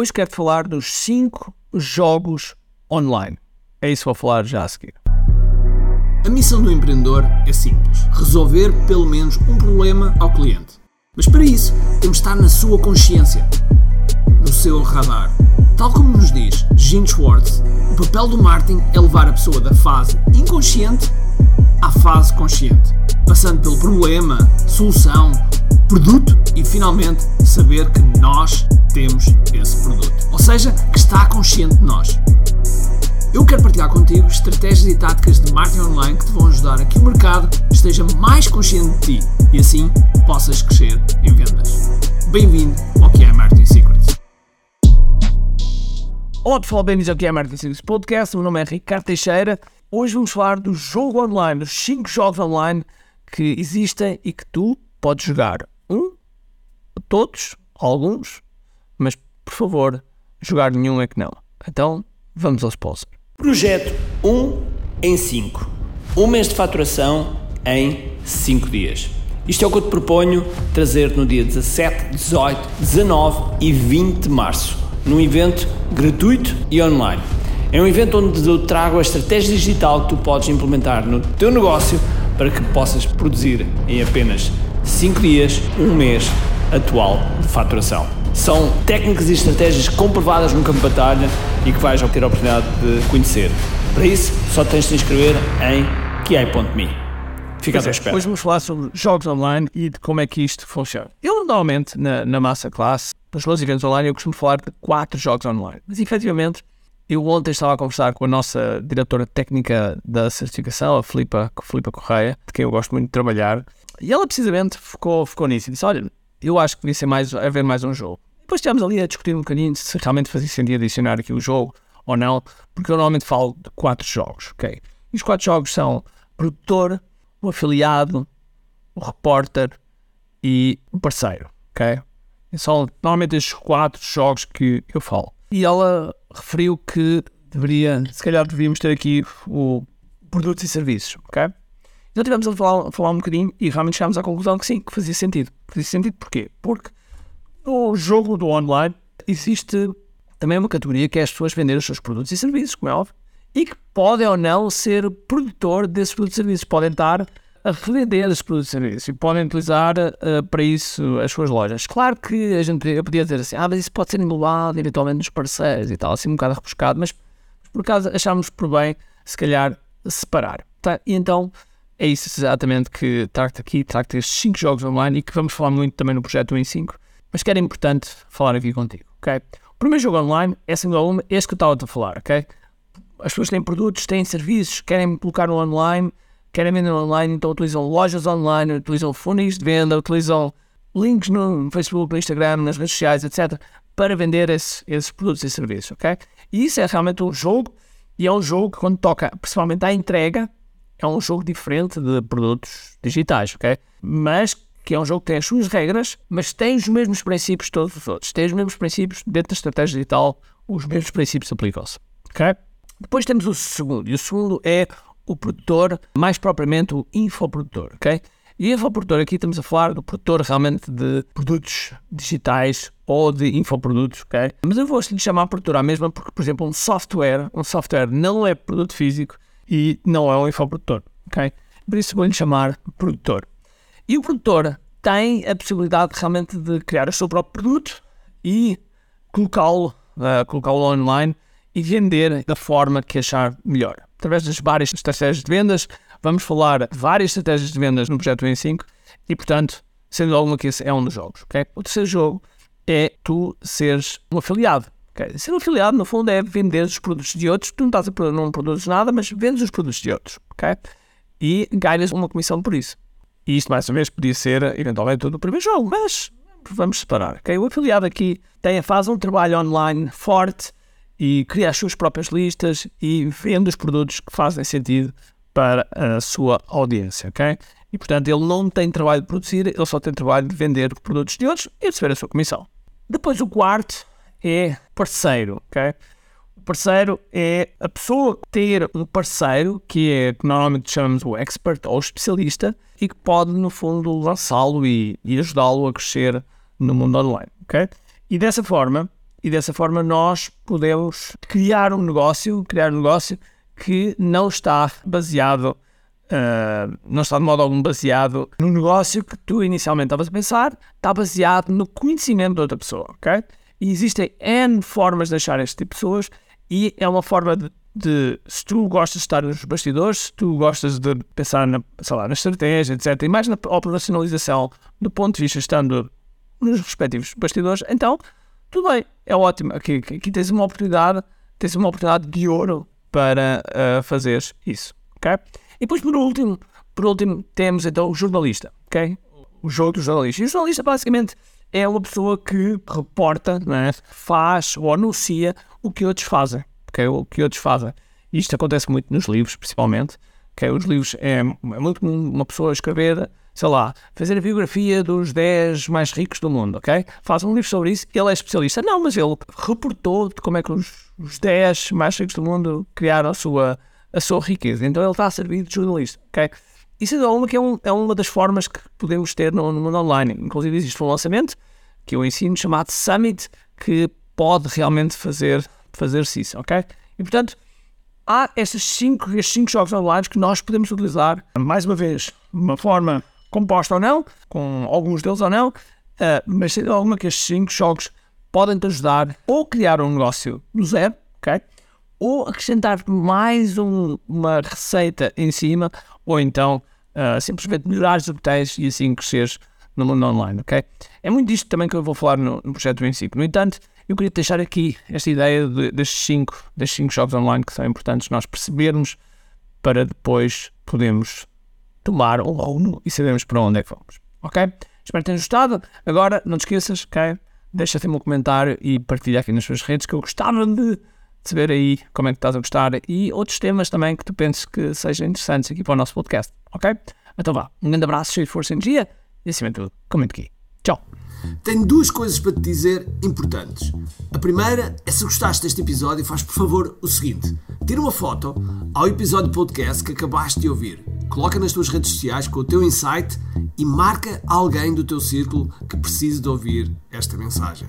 Hoje quero falar dos 5 jogos online. É isso que vou falar já a seguir. A missão do empreendedor é simples: resolver pelo menos um problema ao cliente. Mas para isso, temos de estar na sua consciência, no seu radar. Tal como nos diz Gene Schwartz, o papel do marketing é levar a pessoa da fase inconsciente à fase consciente, passando pelo problema, solução, produto e finalmente saber que nós temos esse produto. Ou seja, que está consciente de nós. Eu quero partilhar contigo estratégias e táticas de marketing online que te vão ajudar a que o mercado esteja mais consciente de ti e assim possas crescer em vendas. Bem-vindo ao que é Marketing Secrets. Olá pessoal, bem-vindos ao que é Marketing Secrets Podcast. O meu nome é Ricardo Teixeira. Hoje vamos falar do jogo online, dos 5 jogos online que existem e que tu podes jogar. Um, todos, alguns, mas por favor, jogar nenhum é que não. Então, vamos ao sponsor. Projeto 1 em 5. Um mês de faturação em 5 dias. Isto é o que eu te proponho trazer no dia 17, 18, 19 e 20 de março, num evento gratuito e online. É um evento onde eu trago a estratégia digital que tu podes implementar no teu negócio para que possas produzir em apenas 5 dias, um mês atual de faturação. São técnicas e estratégias comprovadas no campo de batalha e que vais ter a oportunidade de conhecer. Para isso, só tens de te inscrever em kiai.me. Fica à tua espera. Hoje vamos falar sobre jogos online e de como é que isto funciona. Eu normalmente, na, na massa classe, nos meus eventos online, eu costumo falar de quatro jogos online. Mas efetivamente, eu ontem estava a conversar com a nossa diretora técnica da certificação, a Filipa, Filipa Correia, de quem eu gosto muito de trabalhar, e ela precisamente focou, focou nisso e disse: Olha, eu acho que devia ser mais, haver mais um jogo. Depois estivemos ali a discutir um bocadinho se realmente fazia sentido adicionar aqui o jogo ou não, porque eu normalmente falo de quatro jogos, ok? E os quatro jogos são produtor, o afiliado, o repórter e o parceiro, ok? São normalmente estes quatro jogos que eu falo. E ela referiu que deveria, se calhar devíamos ter aqui o produtos e serviços, ok? Então tivemos a falar, a falar um bocadinho e realmente chegámos à conclusão que sim, que fazia sentido. Fazia sentido porquê? Porque no jogo do online existe também uma categoria que é as pessoas venderem os seus produtos e serviços, como é óbvio, e que podem ou não ser produtor desses produtos e serviços. Podem estar a revender esses produtos e serviços e podem utilizar uh, para isso as suas lojas. Claro que a gente eu podia dizer assim, ah, mas isso pode ser englobado eventualmente nos parceiros e tal, assim um bocado rebuscado, mas por acaso achámos por bem, se calhar, separar. Tá? E então é isso exatamente que trago aqui, trago estes 5 jogos online e que vamos falar muito também no projeto 1 em 5, mas que era importante falar aqui contigo, ok? O primeiro jogo online é, sem dúvida este que eu estava a falar, ok? As pessoas têm produtos, têm serviços, querem colocar no online, querem vender online, então utilizam lojas online, utilizam funis de venda, utilizam links no Facebook, no Instagram, nas redes sociais, etc., para vender esse, esses produtos e serviços, ok? E isso é realmente um jogo, e é um jogo que quando toca principalmente à entrega, é um jogo diferente de produtos digitais, ok? Mas que é um jogo que tem as suas regras, mas tem os mesmos princípios todos os outros. Tem os mesmos princípios dentro da estratégia digital, os mesmos princípios aplicam-se, ok? Depois temos o segundo, e o segundo é o produtor, mais propriamente o infoprodutor, ok? E infoprodutor, aqui estamos a falar do produtor realmente de produtos digitais ou de infoprodutos, ok? Mas eu vou lhe chamar produtor à mesma porque, por exemplo, um software, um software não é produto físico, e não é um infoprodutor, ok? Por isso vou-lhe chamar produtor. E o produtor tem a possibilidade realmente de criar o seu próprio produto e colocá-lo uh, colocá online e vender da forma que achar melhor. Através das várias estratégias de vendas, vamos falar de várias estratégias de vendas no projeto N5 e, portanto, sendo alguma que esse é um dos jogos. Okay? O terceiro jogo é tu seres um afiliado. Okay? Ser afiliado, no fundo, é vender os produtos de outros. Tu não, estás a, não produzes nada, mas vendes os produtos de outros. Okay? E ganhas uma comissão por isso. E isto, mais uma vez, podia ser, eventualmente, o primeiro jogo, mas vamos separar. Okay? O afiliado aqui tem, faz um trabalho online forte e cria as suas próprias listas e vende os produtos que fazem sentido para a sua audiência, ok? E, portanto, ele não tem trabalho de produzir, ele só tem trabalho de vender produtos de outros e receber a sua comissão. Depois, o quarto é parceiro, ok? O parceiro é a pessoa ter um parceiro que é que normalmente chamamos o expert ou especialista e que pode, no fundo, lançá-lo e, e ajudá-lo a crescer no mundo online, ok? E dessa forma, e dessa forma nós podemos criar um negócio, criar um negócio que não está baseado, uh, não está de modo algum baseado no negócio que tu inicialmente estavas a pensar, está baseado no conhecimento de outra pessoa, ok? E existem N formas de achar este tipo de pessoas e é uma forma de, de, se tu gostas de estar nos bastidores, se tu gostas de pensar na, sei lá, na estratégia, etc., e mais na operacionalização do ponto de vista estando nos respectivos bastidores, então tudo bem, é ótimo. Aqui, aqui tens uma oportunidade, tens uma oportunidade de ouro para uh, fazer isso, ok? E depois por último, por último temos então o jornalista, ok? O jogo do jornalista. E o jornalista basicamente é uma pessoa que reporta, né, faz ou anuncia o que outros fazem, ok? O que outros fazem. Isto acontece muito nos livros, principalmente. Okay? Os livros é, é muito comum uma pessoa escrever sei lá, fazer a biografia dos 10 mais ricos do mundo, ok? Faz um livro sobre isso, ele é especialista. Não, mas ele reportou de como é que os, os 10 mais ricos do mundo criaram a sua, a sua riqueza. Então ele está a servir de jornalista, ok? Isso é uma que é, um, é uma das formas que podemos ter no, no mundo online. Inclusive existe um lançamento que eu ensino chamado Summit que pode realmente fazer fazer-se isso, ok? E portanto, há estes cinco, estes cinco jogos online que nós podemos utilizar, mais uma vez, uma forma composta ou não, com alguns deles ou não, uh, mas sem alguma que estes 5 jogos podem te ajudar ou criar um negócio do zero, ok? Ou acrescentar mais um, uma receita em cima, ou então uh, simplesmente melhorar os botões e assim cresceres no mundo online, ok? É muito disto também que eu vou falar no, no projeto em si. No entanto, eu queria deixar aqui esta ideia de, destes cinco, destes cinco jogos online que são importantes nós percebermos para depois podermos tomar um rumo e sabemos para onde é que vamos. Ok? Espero que tenhas gostado. Agora, não te esqueças, ok? Deixa-te um comentário e partilha aqui nas suas redes que eu gostava de saber aí como é que estás a gostar e outros temas também que tu penses que sejam interessantes aqui para o nosso podcast. Ok? Então vá. Um grande abraço, cheio de força e energia e acima de tudo, comente aqui. Tchau! Tenho duas coisas para te dizer importantes. A primeira é se gostaste deste episódio, faz por favor o seguinte: tira uma foto ao episódio podcast que acabaste de ouvir, coloca nas tuas redes sociais com o teu insight e marca alguém do teu círculo que precise de ouvir esta mensagem.